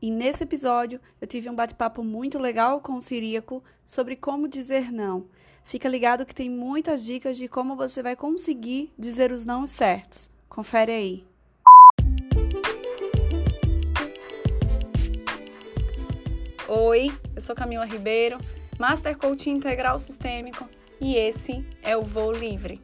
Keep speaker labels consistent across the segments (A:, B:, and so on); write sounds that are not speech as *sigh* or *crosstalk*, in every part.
A: E nesse episódio eu tive um bate-papo muito legal com o Ciríaco sobre como dizer não. Fica ligado que tem muitas dicas de como você vai conseguir dizer os não certos. Confere aí. Oi, eu sou Camila Ribeiro, Master Coach Integral Sistêmico e esse é o Voo Livre.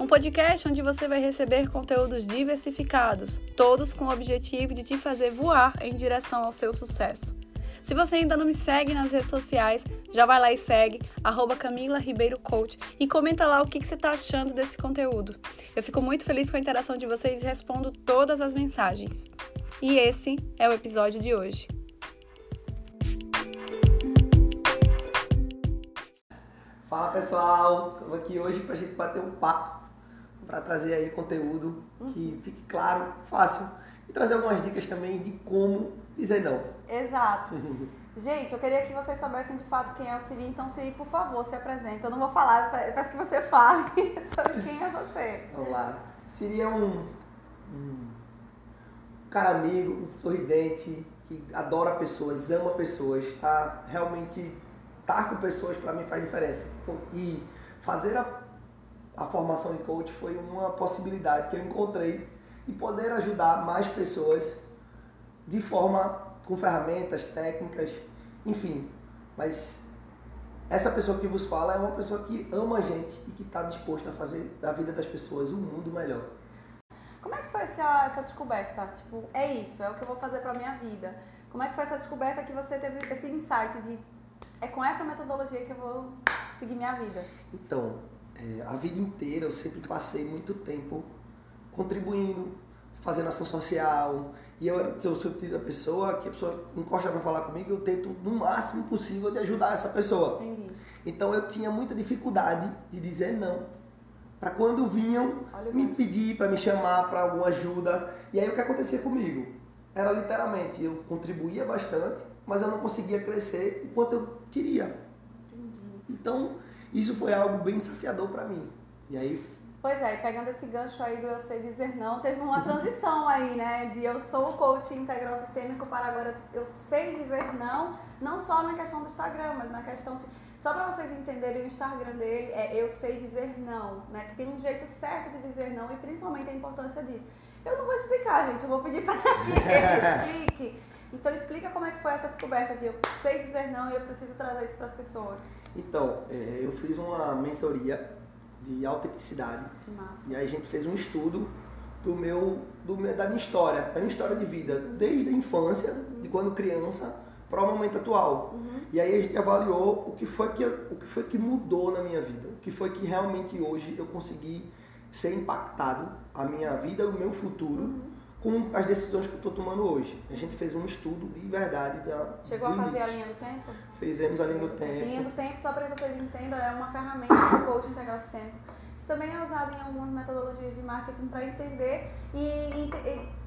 A: Um podcast onde você vai receber conteúdos diversificados, todos com o objetivo de te fazer voar em direção ao seu sucesso. Se você ainda não me segue nas redes sociais, já vai lá e segue, arroba Camila Ribeiro Coach e comenta lá o que, que você está achando desse conteúdo. Eu fico muito feliz com a interação de vocês e respondo todas as mensagens. E esse é o episódio de hoje.
B: Fala pessoal, estamos aqui hoje para a gente bater um papo, para trazer aí conteúdo que fique claro, fácil e trazer algumas dicas também de como dizer não.
A: Exato. Gente, eu queria que vocês soubessem de fato quem é o Siri, então Siri, por favor, se apresenta. Eu não vou falar, eu peço que você *laughs* fale sobre quem é você.
B: Vamos lá. Siri é um, um cara amigo, um sorridente, que adora pessoas, ama pessoas, tá realmente estar com pessoas para mim faz diferença. E fazer a, a formação em coach foi uma possibilidade que eu encontrei de poder ajudar mais pessoas de forma com ferramentas, técnicas, enfim. Mas essa pessoa que vos fala é uma pessoa que ama a gente e que está disposta a fazer da vida das pessoas um mundo melhor.
A: Como é que foi essa, essa descoberta? Tipo, é isso, é o que eu vou fazer para minha vida. Como é que foi essa descoberta que você teve esse insight de é com essa metodologia que eu vou seguir minha vida.
B: Então, é, a vida inteira eu sempre passei muito tempo contribuindo, fazendo ação social. E eu, sou a pessoa que a pessoa encosta para falar comigo, eu tento no máximo possível de ajudar essa pessoa.
A: Entendi.
B: Então eu tinha muita dificuldade de dizer não. Para quando vinham me pedir, para me chamar para alguma ajuda. E aí o que acontecia comigo? Era literalmente, eu contribuía bastante, mas eu não conseguia crescer o quanto eu queria.
A: Entendi.
B: Então, isso foi algo bem desafiador para mim. E aí
A: Pois é, pegando esse gancho aí do eu sei dizer não, teve uma transição aí, né? De eu sou o coach integral sistêmico para agora eu sei dizer não, não só na questão do Instagram, mas na questão de. Só para vocês entenderem, o Instagram dele é eu sei dizer não, né? Que tem um jeito certo de dizer não e principalmente a importância disso. Eu não vou explicar, gente, eu vou pedir para *laughs* que ele explique. Então explica como é que foi essa descoberta de eu sei dizer não e eu preciso trazer isso para as pessoas.
B: Então, é, eu fiz uma mentoria de autenticidade. E aí a gente fez um estudo do meu, do meu, da minha história, da minha história de vida, desde a infância, de quando criança, para o momento atual.
A: Uhum.
B: E aí a gente avaliou o que foi que o que foi que mudou na minha vida, o que foi que realmente hoje eu consegui ser impactado a minha vida, o meu futuro.
A: Uhum.
B: Com as decisões que eu estou tomando hoje. A gente fez um estudo de verdade da.
A: Chegou a fazer a
B: início.
A: linha do tempo?
B: Fizemos a linha do tempo.
A: Linha do tempo, só para que vocês entendam, é uma ferramenta do coach integral sistêmico que também é usada em algumas metodologias de marketing para entender e, ente-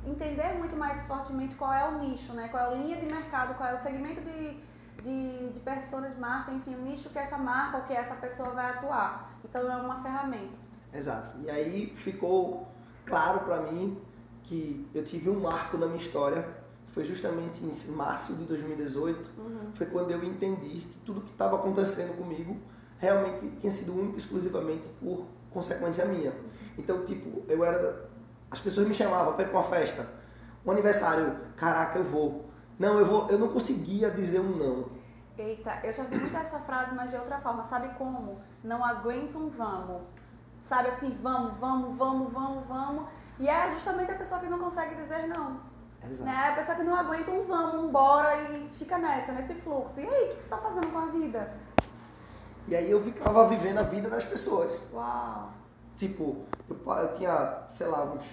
A: e entender muito mais fortemente qual é o nicho, né? Qual é a linha de mercado, qual é o segmento de, de, de persona de marca, enfim, o nicho que essa marca ou que essa pessoa vai atuar. Então é uma ferramenta.
B: Exato. E aí ficou claro para mim que eu tive um marco na minha história. Foi justamente em março de 2018.
A: Uhum.
B: Foi quando eu entendi que tudo que estava acontecendo comigo realmente tinha sido único e exclusivamente por consequência minha. Então, tipo, eu era. As pessoas me chamavam para ir para uma festa, um aniversário, caraca, eu vou. Não, eu vou. Eu não conseguia dizer um não.
A: Eita, eu já vi muito essa frase, mas de outra forma. Sabe como? Não aguento um vamos. Sabe assim, vamos, vamos, vamos, vamos, vamos. E é justamente a pessoa que não consegue dizer não.
B: Exato.
A: Né? A pessoa que não aguenta um vamos, um bora e fica nessa, nesse fluxo. E aí, o que você está fazendo com a vida?
B: E aí eu ficava vivendo a vida das pessoas.
A: Uau!
B: Tipo, eu, eu tinha, sei lá, uns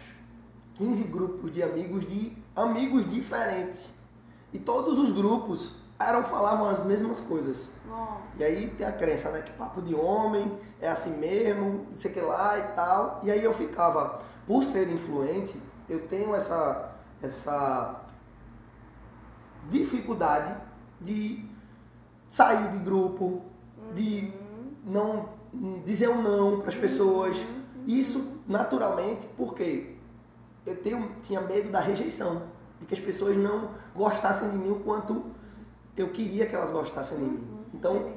B: 15 grupos de amigos de amigos diferentes. E todos os grupos eram falavam as mesmas coisas.
A: Nossa.
B: E aí tem a crença, né, que papo de homem é assim mesmo, não sei o que lá e tal. E aí eu ficava, por ser influente, eu tenho essa essa dificuldade de sair de grupo, de não dizer um não para as pessoas. Isso naturalmente porque eu tenho, tinha medo da rejeição. E que as pessoas não gostassem de mim o quanto eu queria que elas gostassem de mim.
A: Uhum.
B: Então,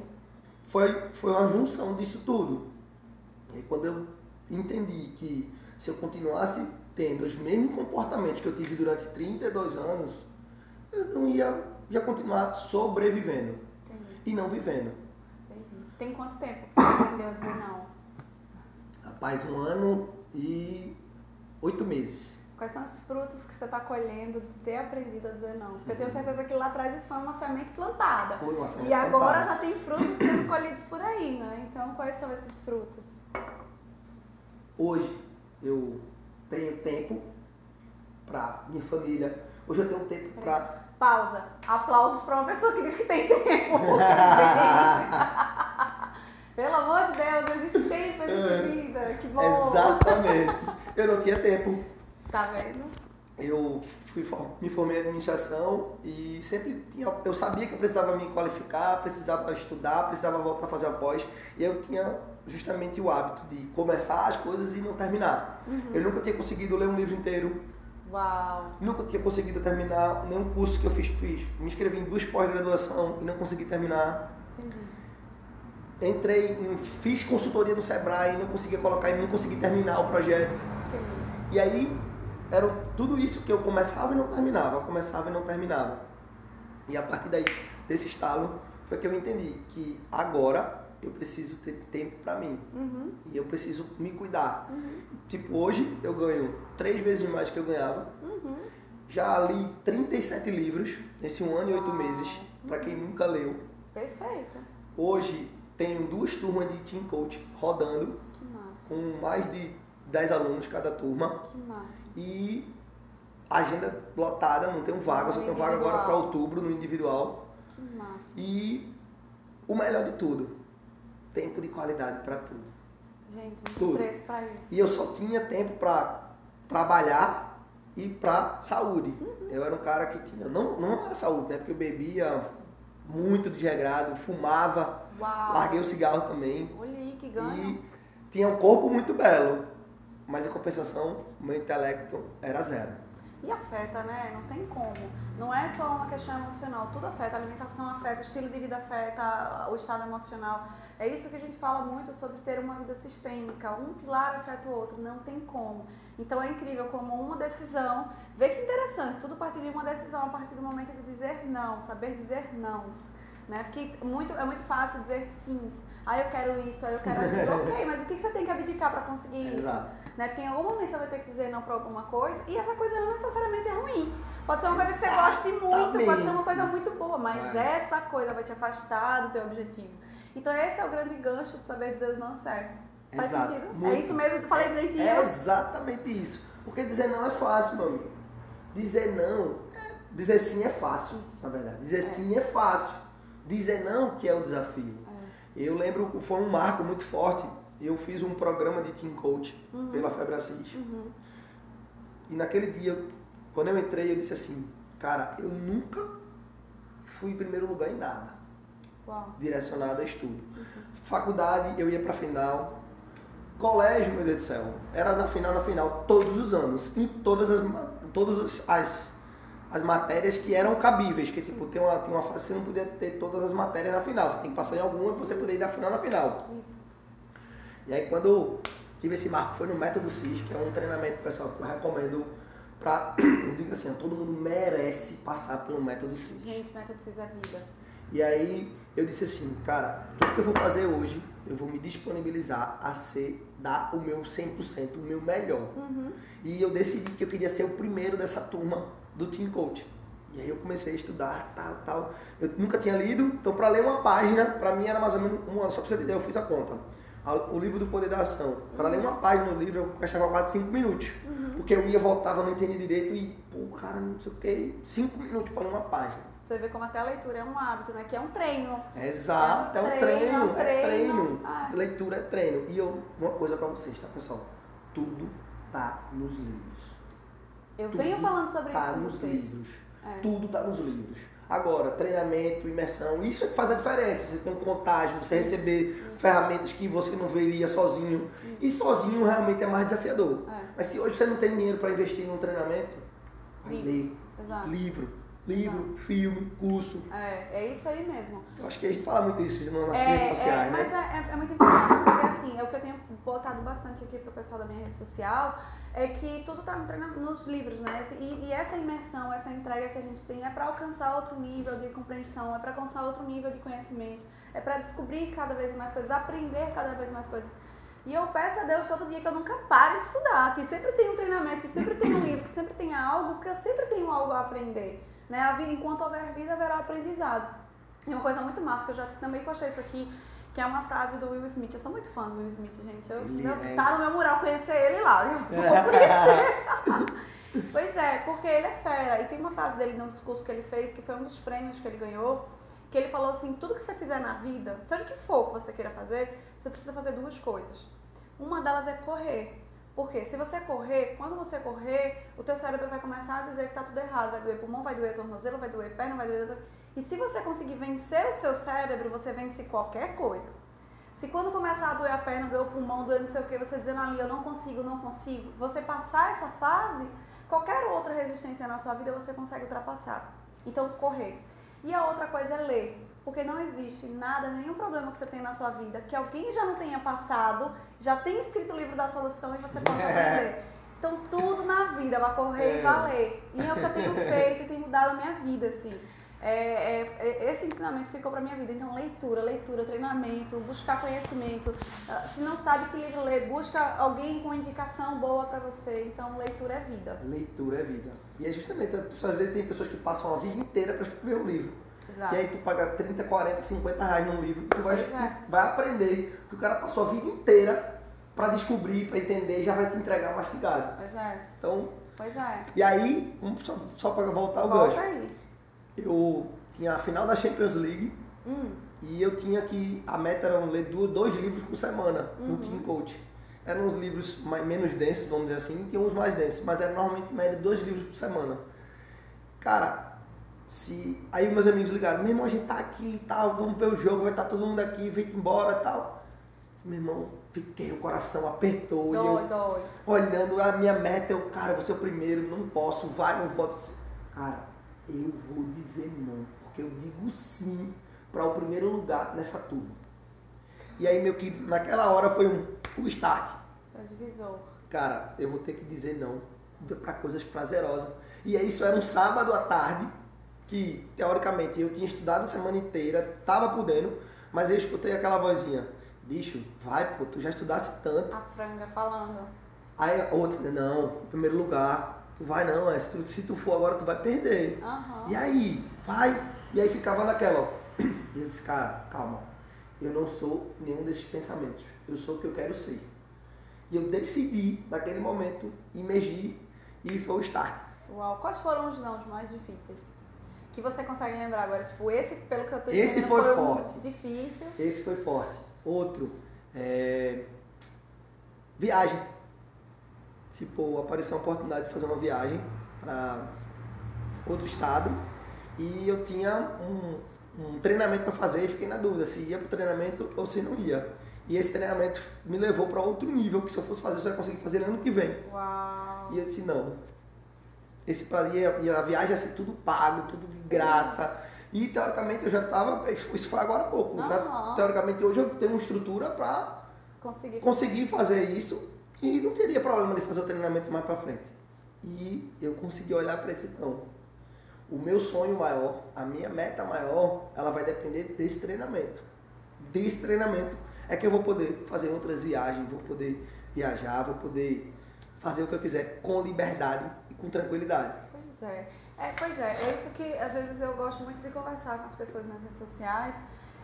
B: foi, foi uma junção disso tudo. E quando eu entendi que se eu continuasse tendo os mesmos comportamentos que eu tive durante 32 anos, eu não ia, ia continuar sobrevivendo
A: Entendi.
B: e não vivendo.
A: Entendi. Tem quanto tempo que você aprendeu a dizer não?
B: Rapaz, um ano e oito meses.
A: Quais são os frutos que você está colhendo de ter aprendido a dizer não? Porque eu tenho certeza que lá atrás isso foi uma semente plantada.
B: Foi uma semente
A: E agora
B: plantada.
A: já tem frutos sendo colhidos por aí, né? Então, quais são esses frutos?
B: Hoje eu tenho tempo para minha família. Hoje eu tenho tempo para
A: Pausa. Aplausos para uma pessoa que diz que tem tempo. *laughs* *laughs* Pelo amor de Deus, existe tempo, existe vida. Que bom.
B: Exatamente. Eu não tinha tempo.
A: Tá vendo?
B: Eu fui, me formei em administração e sempre tinha. Eu sabia que eu precisava me qualificar, precisava estudar, precisava voltar a fazer a pós. E eu tinha justamente o hábito de começar as coisas e não terminar.
A: Uhum.
B: Eu nunca tinha conseguido ler um livro inteiro,
A: Uau.
B: nunca tinha conseguido terminar nenhum curso que eu fiz. fiz. Me inscrevi em duas pós-graduação e não consegui terminar.
A: Entendi.
B: Entrei, em- fiz consultoria no Sebrae e não conseguia colocar e não consegui terminar o projeto.
A: Entendi.
B: E aí, era tudo isso que eu começava e não terminava, eu começava e não terminava. E a partir daí, desse estalo, foi que eu entendi que agora eu preciso ter tempo para mim.
A: Uhum.
B: E eu preciso me cuidar.
A: Uhum.
B: Tipo, hoje eu ganho três vezes mais do que eu ganhava.
A: Uhum.
B: Já li 37 livros nesse um ano e oito
A: Uau.
B: meses, para quem nunca leu.
A: Perfeito.
B: Hoje tenho duas turmas de Team Coach rodando,
A: Que massa.
B: com mais de 10 alunos cada turma.
A: Que massa.
B: e agenda lotada, não tenho vaga, só tenho vaga agora para outubro no individual.
A: Que massa.
B: E o melhor de tudo, tempo de qualidade para tudo.
A: Gente, não
B: Tudo.
A: preço pra isso.
B: E eu só tinha tempo para trabalhar e para saúde.
A: Uhum.
B: Eu era um cara que tinha, não, não era saúde, né? Porque eu bebia muito desregrado, fumava,
A: Uau.
B: larguei o cigarro também.
A: Olha que ganho.
B: E tinha um corpo muito belo, mas em compensação, meu intelecto era zero.
A: E afeta, né? Não tem como. Não é só uma questão emocional, tudo afeta. A alimentação afeta, o estilo de vida afeta, o estado emocional. É isso que a gente fala muito sobre ter uma vida sistêmica. Um pilar afeta o outro, não tem como. Então é incrível como uma decisão. Vê que interessante, tudo parte de uma decisão a partir do momento de dizer não, saber dizer nãos. Né? Porque muito, é muito fácil dizer sims. Ah, eu quero isso, ah, eu quero aquilo. *laughs* ok, mas o que você tem que abdicar para conseguir isso?
B: Exato.
A: né? Porque em algum momento você vai ter que dizer não para alguma coisa e essa coisa não necessariamente é ruim. Pode ser uma coisa que você goste muito, pode ser uma coisa muito boa, mas
B: É.
A: essa coisa vai te afastar do teu objetivo. Então esse é o grande gancho de saber dizer os não certos. Faz
B: Exato,
A: sentido? É
B: muito.
A: isso mesmo que eu falei direitinho?
B: É exatamente isso. Porque dizer não é fácil, meu amigo. Dizer não, é- dizer sim é fácil,
A: Isso.
B: na verdade. Dizer
A: É.
B: sim é fácil. Dizer não que é o desafio. Eu lembro que foi um marco muito forte. Eu fiz um programa de Team Coach
A: Uhum.
B: pela Febracis.
A: Uhum.
B: E naquele dia, quando eu entrei, eu disse assim, cara, eu nunca fui em primeiro lugar em nada
A: Uau.
B: direcionado a estudo.
A: Uhum.
B: Faculdade, eu ia pra final. Colégio, meu Deus do céu, era na final, na final, todos os anos. Em todas as, todas as, as matérias que eram cabíveis. Que tipo, tem uma, tem uma fase que você não podia ter todas as matérias na final. Você tem que passar em alguma pra você poder ir da final na final.
A: Isso.
B: E aí quando tive esse marco, foi no Método CIS, que é um treinamento pessoal que eu recomendo pra. *clears throat* Eu digo assim, todo mundo merece passar pelo Método CIS.
A: Gente, método 6 é vida.
B: E aí eu disse assim, cara, tudo que eu vou fazer hoje, eu vou me disponibilizar a ser, dar o meu 100%, o meu melhor.
A: Uhum.
B: E eu decidi que eu queria ser o primeiro dessa turma do Team Coach. E aí eu comecei a estudar, tal, tal. Eu nunca tinha lido, então para ler uma página, para mim era mais ou menos um ano, só pra você entender, eu fiz a conta. O livro do Poder da Ação. Para ler uma página no livro, eu gastava quase 5 minutos. Porque eu ia, voltava, não entendia direito e, pô, cara, não sei o que, 5 minutos para ler uma página.
A: Você vê como até a leitura é um hábito, né? Que é um treino.
B: Exato, é um
A: É um
B: treino,
A: treino, é
B: é
A: treino. Ah.
B: Leitura é treino. E eu, uma coisa pra vocês, tá, pessoal? Tudo tá nos livros.
A: Eu
B: Tudo
A: venho falando sobre
B: Tá
A: isso com
B: nos
A: vocês.
B: livros.
A: É.
B: Tudo tá nos livros. Agora, treinamento, imersão, isso é que faz a diferença. Você tem um contágio, você receber ferramentas que você não veria sozinho. E sozinho realmente é mais desafiador.
A: É.
B: Mas se hoje você não tem dinheiro para investir num treinamento, vai
A: Sim.
B: ler.
A: Exato.
B: Livro. Livro,
A: Exato.
B: filme, curso.
A: É, é isso aí mesmo.
B: Eu acho que a gente fala muito isso nas
A: É,
B: redes
A: é,
B: sociais,
A: mas
B: né?
A: é, é- é muito importante, porque assim, é o que eu tenho botado bastante aqui pro pessoal da minha rede social, é que tudo tá treina- nos livros, né? E, e essa imersão, essa entrega que a gente tem é para alcançar outro nível de compreensão, é para alcançar outro nível de conhecimento, é para descobrir cada vez mais coisas, aprender cada vez mais coisas. E eu peço a Deus todo dia que eu nunca pare de estudar, que sempre tem um treinamento, que sempre tem um livro, que sempre tenha algo, que eu sempre tenho algo a aprender. Né? A vida, enquanto houver vida, haverá aprendizado. E uma coisa muito massa, que eu já também postei isso aqui, que é uma frase do Will Smith. Eu sou muito fã do Will Smith, gente. Eu,
B: Ele
A: eu-
B: é-
A: Tá no meu mural conhecer ele lá. Eu *laughs* vou conhecer. pois é, porque ele é fera. E tem uma frase dele num discurso que ele fez, que foi um dos prêmios que ele ganhou, que ele falou assim, tudo que você fizer na vida, seja o que for que você queira fazer, você precisa fazer duas coisas. Uma delas é correr. Porque se você correr, quando você correr, o teu cérebro vai começar a dizer que tá tudo errado, vai doer pulmão, vai doer tornozelo, vai doer perna, vai doer... E se você conseguir vencer o seu cérebro, você vence qualquer coisa. Se quando começar a doer a perna, doer o pulmão, doer não sei o que, você dizendo ali, eu não consigo, não consigo, você passar essa fase, qualquer outra resistência na sua vida você consegue ultrapassar. Então, correr. E a outra coisa é ler. Porque não existe nada, nenhum problema que você tem na sua vida que alguém já não tenha passado, já tenha escrito o livro da solução e você *laughs* possa aprender. Então, tudo na vida vai correr e
B: É.
A: valer. E é o que eu tenho *laughs* feito e tem mudado a minha vida, assim. É, é, é- esse ensinamento ficou pra minha vida. Então, leitura, leitura, treinamento, buscar conhecimento. Ah, Se não sabe que livro ler, busca alguém com indicação boa pra você. Então, leitura é vida.
B: Leitura é vida. E é justamente, às vezes tem pessoas que passam a vida inteira para escrever um livro.
A: Exato.
B: E aí tu paga 30, 40, 50 reais num livro, tu vai,
A: é.
B: vai aprender que o cara passou a vida inteira para descobrir, para entender e já vai te entregar mastigado.
A: Pois é,
B: Então,
A: pois é.
B: e aí, só, só para voltar ao
A: Volta
B: gancho,
A: aí.
B: Eu tinha a final da Champions League
A: Hum,
B: e eu tinha que, a meta era ler dois livros por semana no
A: Uhum.
B: Team Coach. Eram uns livros mais, menos densos, vamos dizer assim, e tinha uns mais densos, mas era normalmente média dois livros por semana. Cara, se. Aí meus amigos ligaram, meu irmão, a gente tá aqui e tal, vamos ver o jogo, vai estar todo mundo aqui, vem embora e tal. Meu irmão, fiquei, o coração apertou e eu
A: dói, dói.
B: olhando a minha meta, eu, cara, vou ser o primeiro, não posso, vai, não voto. Cara, eu vou dizer não, porque eu digo sim para o primeiro lugar nessa turma. E aí, meio que naquela hora foi um, um start.
A: É o divisor.
B: Cara, eu vou ter que dizer não para coisas prazerosas. E aí, isso era um sábado à tarde, que teoricamente eu tinha estudado a semana inteira, tava podendo, mas eu escutei aquela vozinha: bicho, vai, pô, tu já estudasse tanto.
A: A franga falando.
B: Aí outra, não, em primeiro lugar, tu vai não, é, se, tu, se tu for agora tu vai perder.
A: Aham.
B: E aí, vai. E aí ficava naquela, ó. E *clears throat* eu disse, cara, calma, eu não sou nenhum desses pensamentos, eu sou o que eu quero ser. E eu decidi, naquele momento, emergir e foi o start.
A: Uau. Quais foram os não mais difíceis? Que você consegue lembrar agora? Tipo, esse, pelo que eu tô
B: Esse foi
A: um
B: forte.
A: difícil.
B: Esse foi forte. Outro, é... viagem. Tipo, apareceu uma oportunidade de fazer uma viagem para outro estado e eu tinha um, um treinamento para fazer e fiquei na dúvida se ia para o treinamento ou se não ia. E esse treinamento me levou para outro nível que se eu fosse fazer, eu só ia conseguir fazer ano que vem.
A: Uau.
B: E eu disse, não. Esse e, a, viagem ia ser tudo pago, tudo de graça. E teoricamente eu já estava. Isso foi agora há pouco. Já,
A: Aham.
B: teoricamente hoje eu tenho uma estrutura para
A: Consegui.
B: conseguir fazer isso e não teria problema de fazer o treinamento mais para frente. E eu consegui olhar para esse não. O meu sonho maior, a minha meta maior, ela vai depender desse treinamento. Desse treinamento é que eu vou poder fazer outras viagens, vou poder viajar, vou poder fazer o que eu quiser com liberdade e com tranquilidade.
A: Pois é. é. Pois é, é isso que às vezes eu gosto muito de conversar com as pessoas nas redes sociais,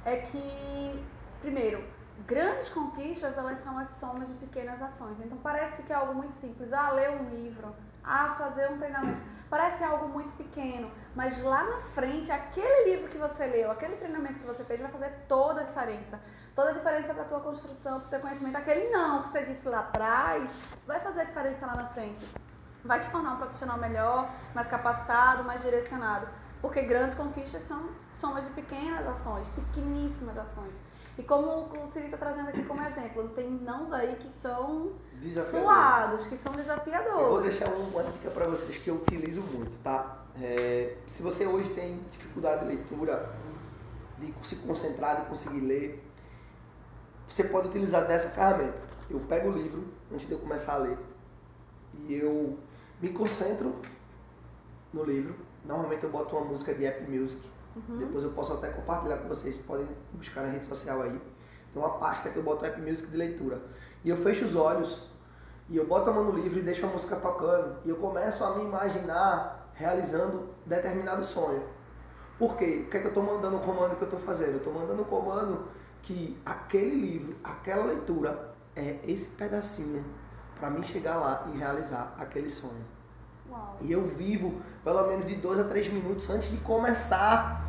A: é que, primeiro, grandes conquistas, elas são as somas de pequenas ações. Então parece que é algo muito simples, ah, ler um livro, ah, fazer um treinamento. Parece algo muito pequeno, mas lá na frente, aquele livro que você leu, aquele treinamento que você fez vai fazer toda a diferença. Toda a diferença para a tua construção, para o teu conhecimento. Aquele não que você disse lá atrás, vai fazer a diferença lá na frente vai te tornar um profissional melhor, mais capacitado, mais direcionado. Porque grandes conquistas são somas de pequenas ações, pequeníssimas ações. E como o Siri está trazendo aqui como exemplo, tem nãos aí que são
B: Desafiadores.
A: suados, que são
B: Eu vou
A: desafiadores.
B: deixar uma dica para vocês que eu utilizo muito, tá? É, se você hoje tem dificuldade de leitura, de se concentrar, de conseguir ler, você pode utilizar dessa ferramenta. Eu pego o livro antes de eu começar a ler e eu me concentro no livro. Normalmente eu boto uma música de App Music. Uhum. Depois eu posso até compartilhar com vocês, podem buscar na rede social aí. Tem uma pasta que eu boto App Music de leitura. E eu fecho os olhos e eu boto a mão no livro e deixo a música tocando. E eu começo a me imaginar realizando determinado sonho. Por quê? O que é que eu estou mandando o comando que eu estou fazendo? Eu estou mandando o comando que aquele livro, aquela leitura, é esse pedacinho para mim chegar lá e realizar aquele sonho. Uau. E eu vivo pelo menos de dois a três minutos antes de começar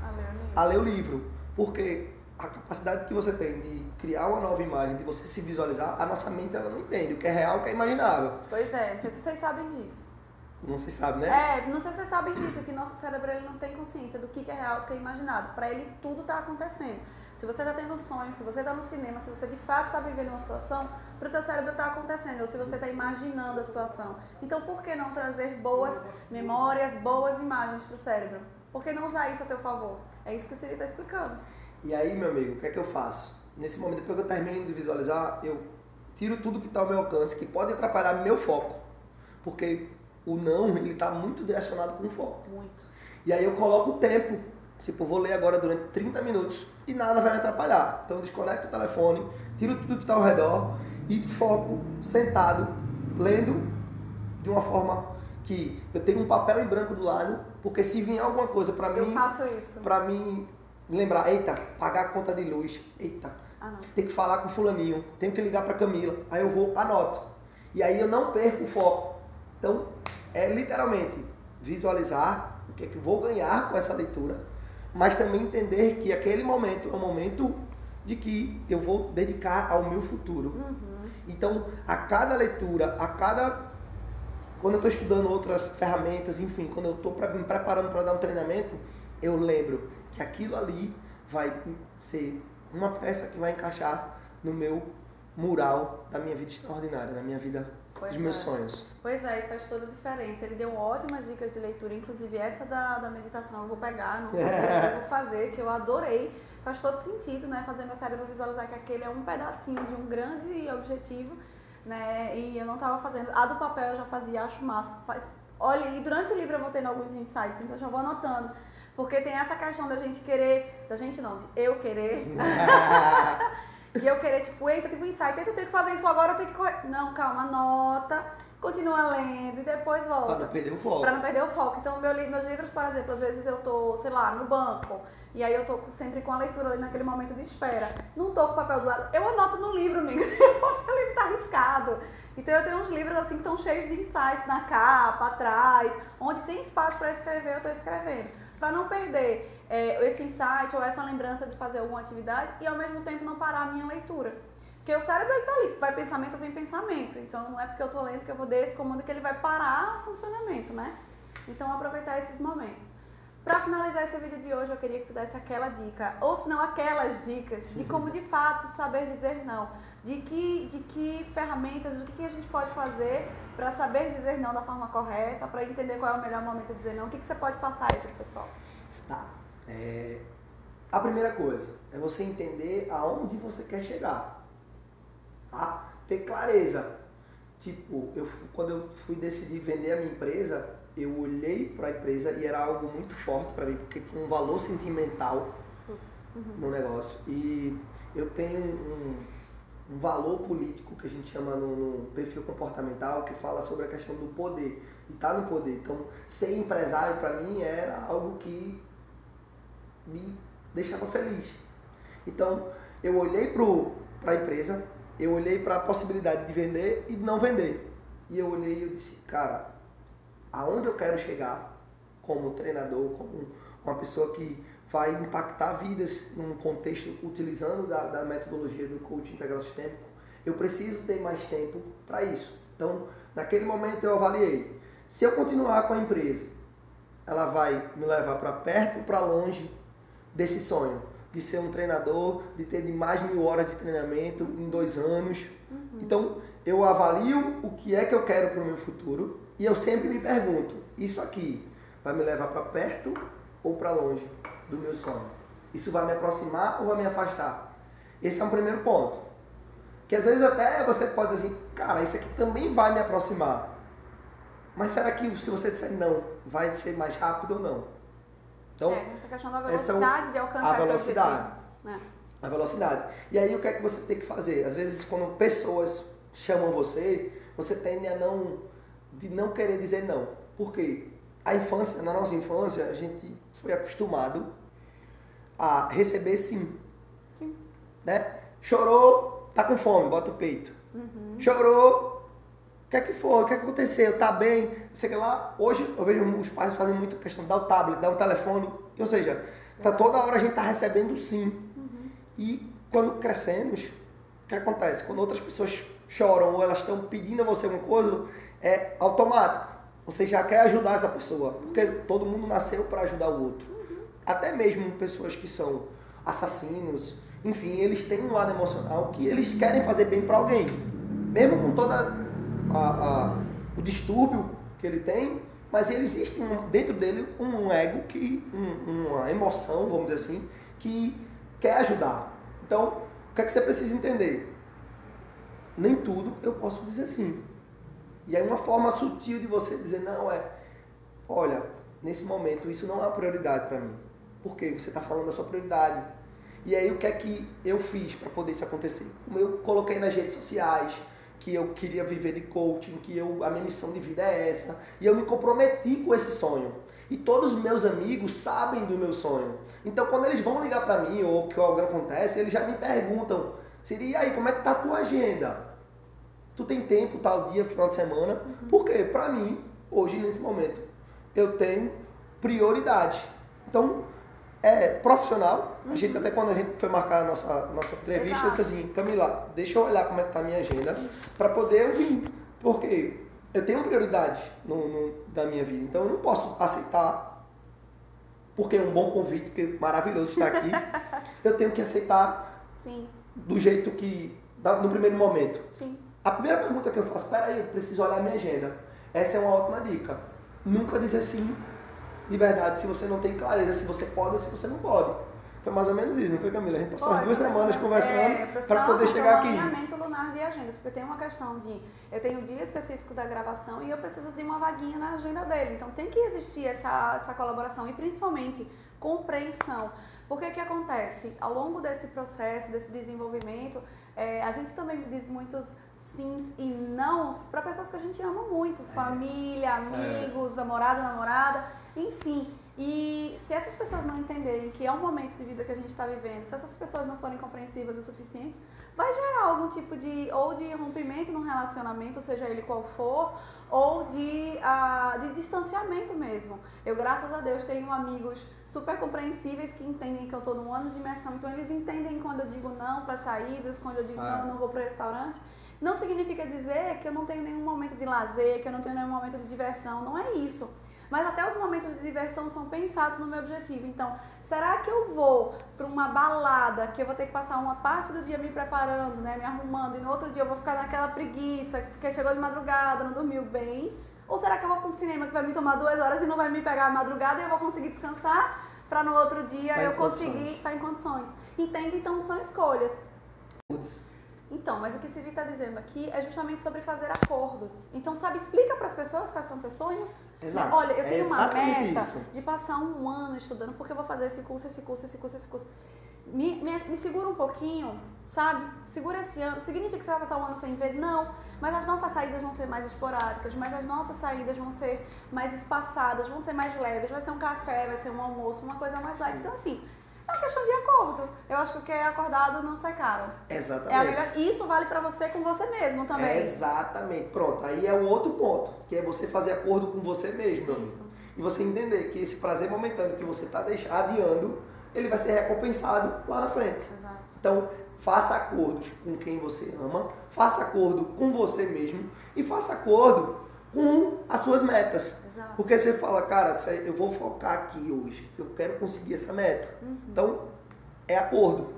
B: a ler, o livro. Porque a capacidade que você tem de criar uma nova imagem, de você se visualizar, a nossa mente ela não entende o que é real, o que é imaginável.
A: Pois é, não sei se vocês sabem disso.
B: Não se sabe, né?
A: É, não sei se vocês sabem disso, que nosso cérebro ele não tem consciência do que é real, do que é imaginado. Para ele tudo está acontecendo. Se você está tendo um sonho, se você está no cinema, se você de fato está vivendo uma situação, para o teu cérebro está acontecendo, ou se você está imaginando a situação. Então, por que não trazer boas memórias, boas imagens para o cérebro? Por que não usar isso a teu favor? É isso que o Siri está explicando.
B: E aí, meu amigo, o que é que eu faço? Nesse momento, depois que eu termino de visualizar, eu tiro tudo que está ao meu alcance, que pode atrapalhar meu foco. Porque o não, ele está muito direcionado com o foco.
A: Muito.
B: E aí eu coloco o tempo. Tipo, vou ler agora durante 30 minutos e nada vai me atrapalhar. Então eu desconecto o telefone, tiro tudo que está ao redor e foco sentado, lendo de uma forma que eu tenho um papel em branco do lado, porque se vier alguma coisa para mim. Para mim lembrar, eita, pagar a conta de luz, eita, ah, tem que falar com fulaninho, tenho que ligar para Camila, aí eu vou, anoto. E aí eu não perco o foco. Então, é literalmente visualizar o que é que eu vou ganhar com essa leitura, mas também entender que aquele momento é um momento de que eu vou dedicar ao meu futuro. Uhum. Então, a cada leitura, a cada quando eu estou estudando outras ferramentas, enfim, quando eu estou me preparando para dar um treinamento, eu lembro que aquilo ali vai ser uma peça que vai encaixar no meu mural da minha vida extraordinária, na minha vida pois dos meus
A: é.
B: sonhos.
A: Pois é, e faz toda a diferença. Ele deu ótimas dicas de leitura, inclusive essa da, da meditação eu vou pegar, não sei é. eu vou fazer, que eu adorei. Faz todo sentido, né? Fazer meu cérebro visualizar que aquele é um pedacinho de um grande objetivo, né? E eu não estava fazendo. A do papel eu já fazia, acho massa. Faz... Olha, e durante o livro eu vou tendo alguns insights, então eu já vou anotando. Porque tem essa questão da gente querer, da gente não, de eu querer. *laughs* *laughs* de eu querer, tipo, eita, tipo, insight, eita, eu tenho que fazer isso agora, eu tenho que correr. Não, calma, anota, continua lendo e depois volta.
B: Pra não perder o foco.
A: Pra não perder o foco. Então, meu, meus livros, por exemplo, às vezes eu tô, sei lá, no banco, e aí eu tô sempre com a leitura ali naquele momento de espera. Não tô com o papel do lado. Eu anoto no livro, amigo. *laughs* o livro tá arriscado. Então eu tenho uns livros assim que estão cheios de insights na capa, atrás, onde tem espaço para escrever, eu tô escrevendo. Para não perder é, esse insight ou essa lembrança de fazer alguma atividade e ao mesmo tempo não parar a minha leitura. Porque o cérebro está ali, vai pensamento, vem pensamento. Então não é porque eu estou lendo que eu vou dar esse comando que ele vai parar o funcionamento, né? Então aproveitar esses momentos. Para finalizar esse vídeo de hoje, eu queria que tu desse aquela dica, ou se não aquelas dicas, de como de fato saber dizer não. De que, de que ferramentas, o que a gente pode fazer para saber dizer não da forma correta, para entender qual é o melhor momento de dizer não. O que, que você pode passar aí para o pessoal?
B: Tá. É, a primeira coisa é você entender aonde você quer chegar. Tá? Ter clareza. Tipo, eu, quando eu fui decidir vender a minha empresa, eu olhei para a empresa e era algo muito forte para mim, porque tinha um valor sentimental uhum. no negócio. E eu tenho um, um valor político que a gente chama no, no, perfil comportamental, que fala sobre a questão do poder. E tá no poder. Então, ser empresário para mim era algo que me deixava feliz. Então, eu olhei para a empresa, eu olhei para a possibilidade de vender e de não vender. E eu olhei e eu disse, cara, aonde eu quero chegar como treinador, como uma pessoa que vai impactar vidas num contexto utilizando da, da metodologia do coaching integral sistêmico, eu preciso ter mais tempo para isso. Então, naquele momento eu avaliei, se eu continuar com a empresa, ela vai me levar para perto ou para longe desse sonho de ser um treinador, de ter mais de mil horas de treinamento em dois anos. Uhum. Então, eu avalio o que é que eu quero para o meu futuro e eu sempre me pergunto, isso aqui vai me levar para perto ou para longe do meu sonho? Isso vai me aproximar ou vai me afastar? Esse é um primeiro ponto. Que às vezes até você pode dizer assim, cara, isso aqui também vai me aproximar. Mas será que se você disser não, vai ser mais rápido ou não?
A: Então, é, essa questão da velocidade é de alcançar
B: a velocidade. É. A velocidade. E aí o que é que você tem que fazer? Às vezes quando pessoas chamam você, você tende a não de não querer dizer não. Por quê? A infância, na nossa infância, a gente foi acostumado a receber sim. Sim. Né? Chorou, tá com fome, bota o peito. Uhum. Chorou, o que é que foi? O que, é que aconteceu? Tá bem? Sei lá. Hoje eu vejo os pais fazem muito questão de dar o tablet, dar o telefone. Ou seja, tá toda hora a gente tá recebendo sim. Uhum. E quando crescemos, o que acontece? Quando outras pessoas choram ou elas estão pedindo a você uma coisa, é automático. Você já quer ajudar essa pessoa, porque todo mundo nasceu para ajudar o outro. Até mesmo pessoas que são assassinos, enfim, eles têm um lado emocional que eles querem fazer bem para alguém. Mesmo com toda a, a, o distúrbio que ele tem, mas existe um, dentro dele um ego que um, uma emoção, vamos dizer assim, que quer ajudar. Então, o que é que você precisa entender? nem tudo eu posso dizer sim. E aí uma forma sutil de você dizer, não, é, olha, nesse momento isso não é uma prioridade para mim. Por quê? Você está falando da sua prioridade. E aí o que é que eu fiz para poder isso acontecer? Eu coloquei nas redes sociais que eu queria viver de coaching, que eu, a minha missão de vida é essa, e eu me comprometi com esse sonho. E todos os meus amigos sabem do meu sonho. Então quando eles vão ligar para mim ou que algo acontece, eles já me perguntam, Siri, e aí, como é que tá a tua agenda? tu tem tempo, tal dia, final de semana. Uhum. Porque, para mim, hoje, nesse momento, eu tenho prioridade. Então, é profissional. Uhum. A gente, uhum. até quando a gente foi marcar a nossa, nossa entrevista, Exato. eu disse assim, Camila, deixa eu olhar como é que tá a minha agenda, para poder vir. Porque eu tenho prioridade no, no, da minha vida. Então, eu não posso aceitar, porque é um bom convite, que é maravilhoso estar aqui. *laughs* eu tenho que aceitar Sim. do jeito que, no primeiro momento. Sim. A primeira pergunta que eu faço, peraí, eu preciso olhar a minha agenda. Essa é uma ótima dica. Nunca dizer sim de verdade se você não tem clareza se você pode ou se você não pode. Foi mais ou menos isso, não foi, Camila? A gente passou duas semanas conversando é, para poder chegar aqui.
A: alinhamento lunar de agendas, porque tem uma questão de eu tenho um dia específico da gravação e eu preciso de uma vaguinha na agenda dele. Então tem que existir essa, essa colaboração e principalmente compreensão. Porque que acontece? Ao longo desse processo, desse desenvolvimento, é, a gente também diz muitos sims e nãos para pessoas que a gente ama muito, é. família, amigos, é. namorado, namorada, enfim. E se essas pessoas não entenderem que é um momento de vida que a gente está vivendo, se essas pessoas não forem compreensivas o suficiente, vai gerar algum tipo de ou de rompimento num relacionamento, seja ele qual for, ou de, uh, de distanciamento mesmo. Eu, graças a Deus, tenho amigos super compreensíveis que entendem que eu estou num ano de imersão, então eles entendem quando eu digo não para saídas, quando eu digo ah. não, não vou para o restaurante. Não significa dizer que eu não tenho nenhum momento de lazer, que eu não tenho nenhum momento de diversão, não é isso. Mas até os momentos de diversão são pensados no meu objetivo. Então, será que eu vou para uma balada que eu vou ter que passar uma parte do dia me preparando, né, me arrumando, e no outro dia eu vou ficar naquela preguiça, porque chegou de madrugada, não dormiu bem? Ou será que eu vou para um cinema que vai me tomar duas horas e não vai me pegar a madrugada e eu vou conseguir descansar para no outro dia tá eu conseguir estar tá em condições? Entende? Então são escolhas. Então, mas o que Siri está dizendo aqui é justamente sobre fazer acordos. Então, sabe, explica para as pessoas quais são teus sonhos.
B: Exato.
A: Olha, eu tenho
B: é
A: uma meta isso. de passar um ano estudando porque eu vou fazer esse curso, esse curso, esse curso, esse curso. Me, me, me segura um pouquinho, sabe? Segura esse ano. Significa que você vai passar um ano sem ver? Não. Mas as nossas saídas vão ser mais esporádicas, mas as nossas saídas vão ser mais espaçadas, vão ser mais leves. Vai ser um café, vai ser um almoço, uma coisa mais leve. Então, assim, é uma questão de acordo. Eu acho que o que é acordado não sai caro.
B: Exatamente. É.
A: Isso vale para você com você mesmo também.
B: exatamente. Pronto, aí é o outro ponto, que é você fazer acordo com você mesmo. Isso. E você entender que esse prazer momentâneo que você está adiando, ele vai ser recompensado lá na frente. Exato. Então, faça acordos com quem você ama, faça acordo com você mesmo e faça acordo com as suas metas. Exato. Porque você fala, cara, eu vou focar aqui hoje, eu quero conseguir essa meta. Uhum. Então, é acordo.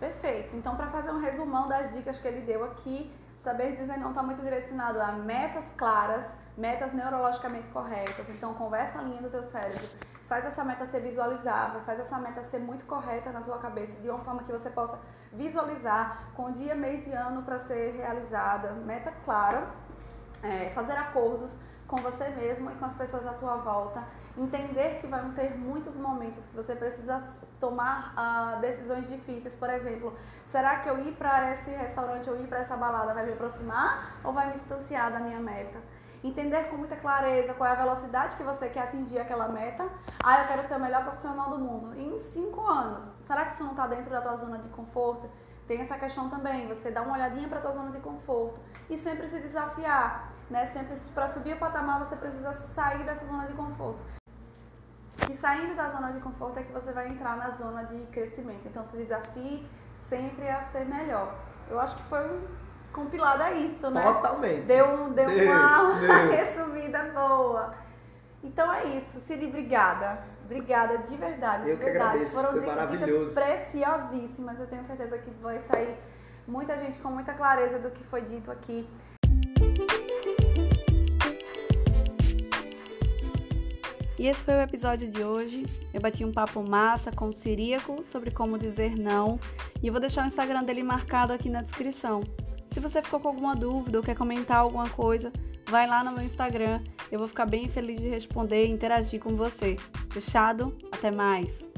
A: Perfeito. Então, para fazer um resumão das dicas que ele deu aqui, saber dizer não está muito direcionado a metas claras, metas neurologicamente corretas. Então, conversa a linha do teu cérebro. Faz essa meta ser visualizável, faz essa meta ser muito correta na tua cabeça, de uma forma que você possa visualizar com dia, mês e ano para ser realizada. Meta clara, é, fazer acordos com você mesmo e com as pessoas à tua volta. Entender que vão ter muitos momentos que você precisa tomar uh, decisões difíceis. Por exemplo, será que eu ir para esse restaurante ou ir para essa balada vai me aproximar ou vai me distanciar da minha meta? entender com muita clareza qual é a velocidade que você quer atingir aquela meta. Ah, eu quero ser o melhor profissional do mundo. Em cinco anos, será que isso não está dentro da tua zona de conforto? Tem essa questão também, você dá uma olhadinha para a tua zona de conforto e sempre se desafiar, né? Sempre para subir o patamar você precisa sair dessa zona de conforto. E saindo da zona de conforto é que você vai entrar na zona de crescimento. Então se desafie sempre a ser melhor. Eu acho que foi um compilado a isso, né?
B: Totalmente.
A: Deu, um, deu, deu uma, *laughs* deu. resumida boa. Então é isso, Ciri, obrigada. Obrigada de verdade,
B: Eu
A: de verdade.
B: Agradeço,
A: Foram
B: foi maravilhoso.
A: preciosíssimas. Eu tenho certeza que vai sair muita gente com muita clareza do que foi dito aqui. E esse foi o episódio de hoje. Eu bati um papo massa com o Ciríaco sobre como dizer não. E vou deixar o Instagram dele marcado aqui na descrição. Se você ficou com alguma dúvida ou quer comentar alguma coisa, vai lá no meu Instagram. Eu vou ficar bem feliz de responder e interagir com você. Fechado? Até mais!